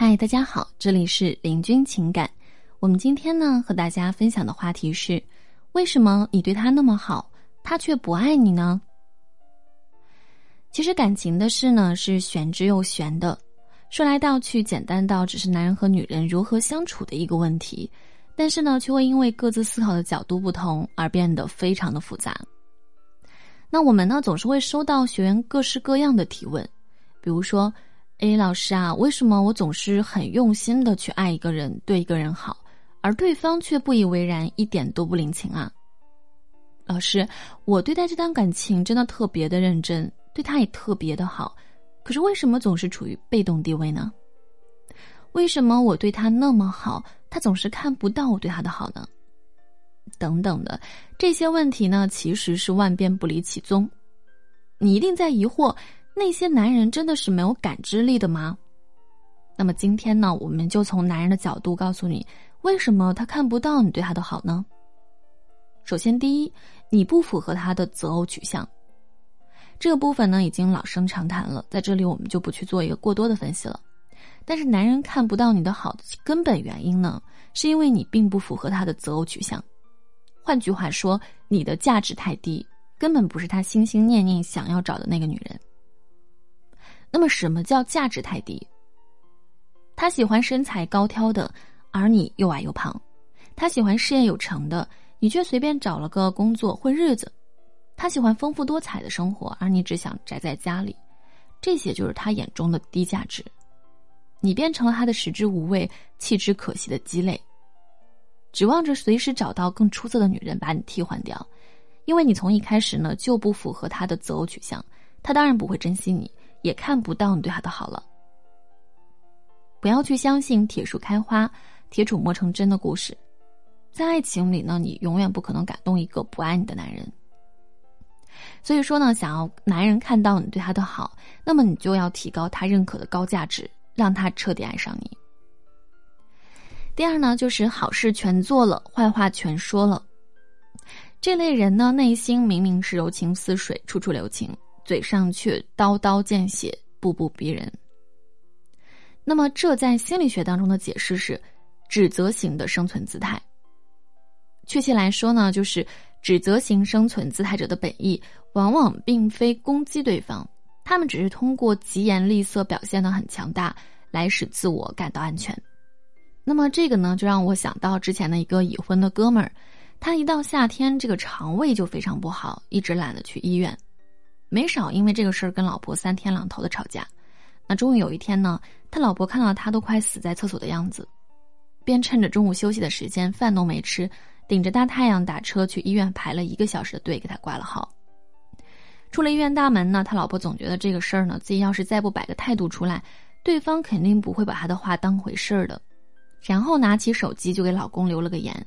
嗨，大家好，这里是林君情感。我们今天呢和大家分享的话题是：为什么你对他那么好，他却不爱你呢？其实感情的事呢是玄之又玄的，说来道去，简单到只是男人和女人如何相处的一个问题，但是呢却会因为各自思考的角度不同而变得非常的复杂。那我们呢总是会收到学员各式各样的提问，比如说。哎，老师啊，为什么我总是很用心的去爱一个人，对一个人好，而对方却不以为然，一点都不领情啊？老师，我对待这段感情真的特别的认真，对他也特别的好，可是为什么总是处于被动地位呢？为什么我对他那么好，他总是看不到我对他的好呢？等等的这些问题呢，其实是万变不离其宗，你一定在疑惑。那些男人真的是没有感知力的吗？那么今天呢，我们就从男人的角度告诉你，为什么他看不到你对他的好呢？首先，第一，你不符合他的择偶取向。这个部分呢，已经老生常谈了，在这里我们就不去做一个过多的分析了。但是，男人看不到你的好的根本原因呢，是因为你并不符合他的择偶取向。换句话说，你的价值太低，根本不是他心心念念想要找的那个女人。那么，什么叫价值太低？他喜欢身材高挑的，而你又矮又胖；他喜欢事业有成的，你却随便找了个工作混日子；他喜欢丰富多彩的生活，而你只想宅在家里。这些就是他眼中的低价值，你变成了他的食之无味、弃之可惜的鸡肋，指望着随时找到更出色的女人把你替换掉，因为你从一开始呢就不符合他的择偶取向，他当然不会珍惜你。也看不到你对他的好了。不要去相信铁树开花，铁杵磨成针的故事，在爱情里呢，你永远不可能感动一个不爱你的男人。所以说呢，想要男人看到你对他的好，那么你就要提高他认可的高价值，让他彻底爱上你。第二呢，就是好事全做了，坏话全说了。这类人呢，内心明明是柔情似水，处处留情。嘴上却刀刀见血，步步逼人。那么，这在心理学当中的解释是指责型的生存姿态。确切来说呢，就是指责型生存姿态者的本意，往往并非攻击对方，他们只是通过疾言厉色表现的很强大，来使自我感到安全。那么，这个呢，就让我想到之前的一个已婚的哥们儿，他一到夏天，这个肠胃就非常不好，一直懒得去医院。没少因为这个事儿跟老婆三天两头的吵架，那终于有一天呢，他老婆看到他都快死在厕所的样子，便趁着中午休息的时间，饭都没吃，顶着大太阳打车去医院排了一个小时的队给他挂了号。出了医院大门呢，他老婆总觉得这个事儿呢，自己要是再不摆个态度出来，对方肯定不会把他的话当回事儿的，然后拿起手机就给老公留了个言，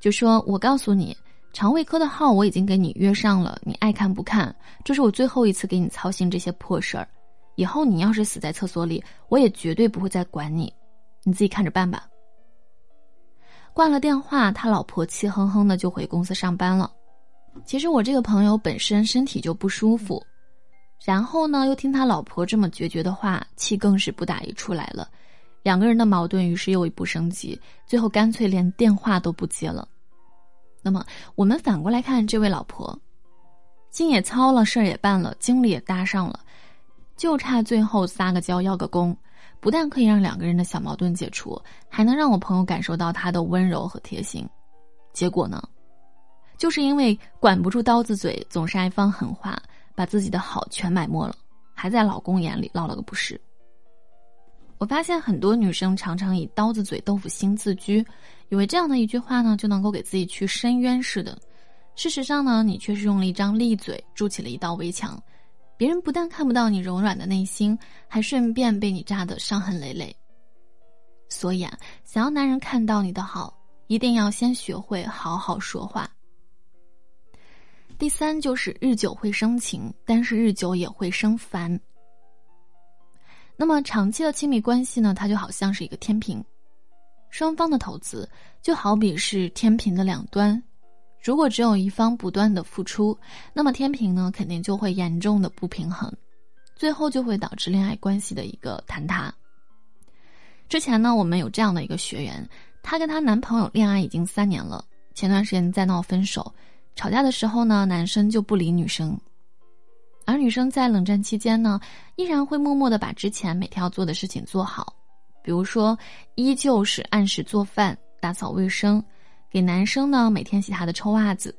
就说我告诉你。肠胃科的号我已经给你约上了，你爱看不看？这是我最后一次给你操心这些破事儿。以后你要是死在厕所里，我也绝对不会再管你，你自己看着办吧。挂了电话，他老婆气哼哼的就回公司上班了。其实我这个朋友本身身体就不舒服，然后呢又听他老婆这么决绝的话，气更是不打一处来了。两个人的矛盾于是又一步升级，最后干脆连电话都不接了。那么，我们反过来看这位老婆，心也操了，事儿也办了，精力也搭上了，就差最后撒个娇要个功，不但可以让两个人的小矛盾解除，还能让我朋友感受到他的温柔和贴心。结果呢，就是因为管不住刀子嘴，总是爱放狠话，把自己的好全埋没了，还在老公眼里落了个不是。我发现很多女生常常以刀子嘴豆腐心自居，以为这样的一句话呢就能够给自己去伸冤似的。事实上呢，你却是用了一张利嘴筑起了一道围墙，别人不但看不到你柔软的内心，还顺便被你扎得伤痕累累。所以啊，想要男人看到你的好，一定要先学会好好说话。第三就是日久会生情，但是日久也会生烦。那么长期的亲密关系呢？它就好像是一个天平，双方的投资就好比是天平的两端。如果只有一方不断的付出，那么天平呢肯定就会严重的不平衡，最后就会导致恋爱关系的一个坍塌。之前呢，我们有这样的一个学员，她跟她男朋友恋爱已经三年了，前段时间在闹分手，吵架的时候呢，男生就不理女生，而女生在冷战期间呢，依然会默默的把之前每天要做的事情做好，比如说，依旧是按时做饭、打扫卫生，给男生呢每天洗他的臭袜子，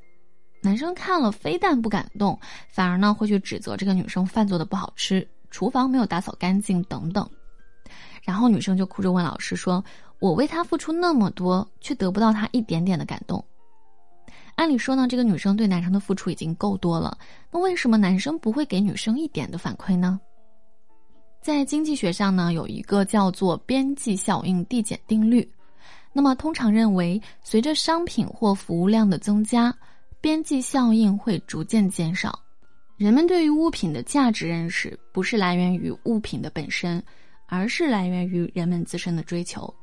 男生看了非但不感动，反而呢会去指责这个女生饭做的不好吃，厨房没有打扫干净等等。然后女生就哭着问老师说：“我为他付出那么多，却得不到他一点点的感动。按理说呢，这个女生对男生的付出已经够多了，那为什么男生不会给女生一点的反馈呢？”在经济学上呢，有一个叫做边际效应递减定律。那么通常认为，随着商品或服务量的增加，边际效应会逐渐减少。人们对于物品的价值认识，不是来源于物品的本身。而是来源于人们自身的追求、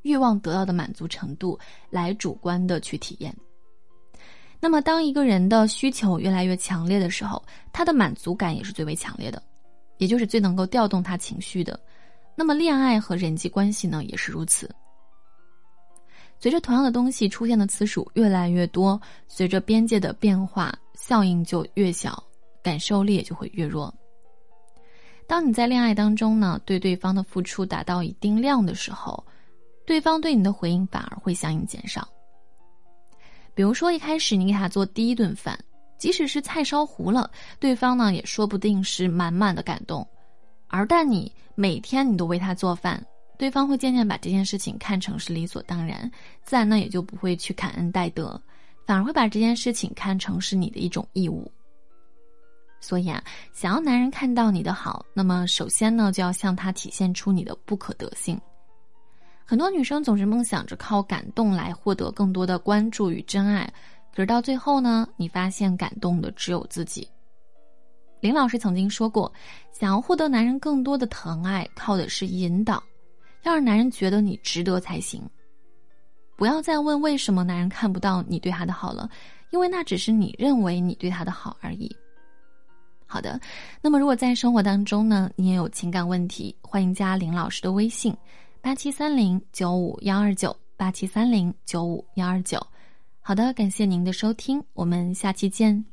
欲望得到的满足程度来主观的去体验。那么，当一个人的需求越来越强烈的时候，他的满足感也是最为强烈的，也就是最能够调动他情绪的。那么，恋爱和人际关系呢，也是如此。随着同样的东西出现的次数越来越多，随着边界的变化，效应就越小，感受力也就会越弱。当你在恋爱当中呢，对对方的付出达到一定量的时候，对方对你的回应反而会相应减少。比如说，一开始你给他做第一顿饭，即使是菜烧糊了，对方呢也说不定是满满的感动；而但你每天你都为他做饭，对方会渐渐把这件事情看成是理所当然，自然呢也就不会去感恩戴德，反而会把这件事情看成是你的一种义务。所以啊，想要男人看到你的好，那么首先呢，就要向他体现出你的不可得性。很多女生总是梦想着靠感动来获得更多的关注与真爱，可是到最后呢，你发现感动的只有自己。林老师曾经说过，想要获得男人更多的疼爱，靠的是引导，要让男人觉得你值得才行。不要再问为什么男人看不到你对他的好了，因为那只是你认为你对他的好而已。好的，那么如果在生活当中呢，你也有情感问题，欢迎加林老师的微信，八七三零九五幺二九八七三零九五幺二九。好的，感谢您的收听，我们下期见。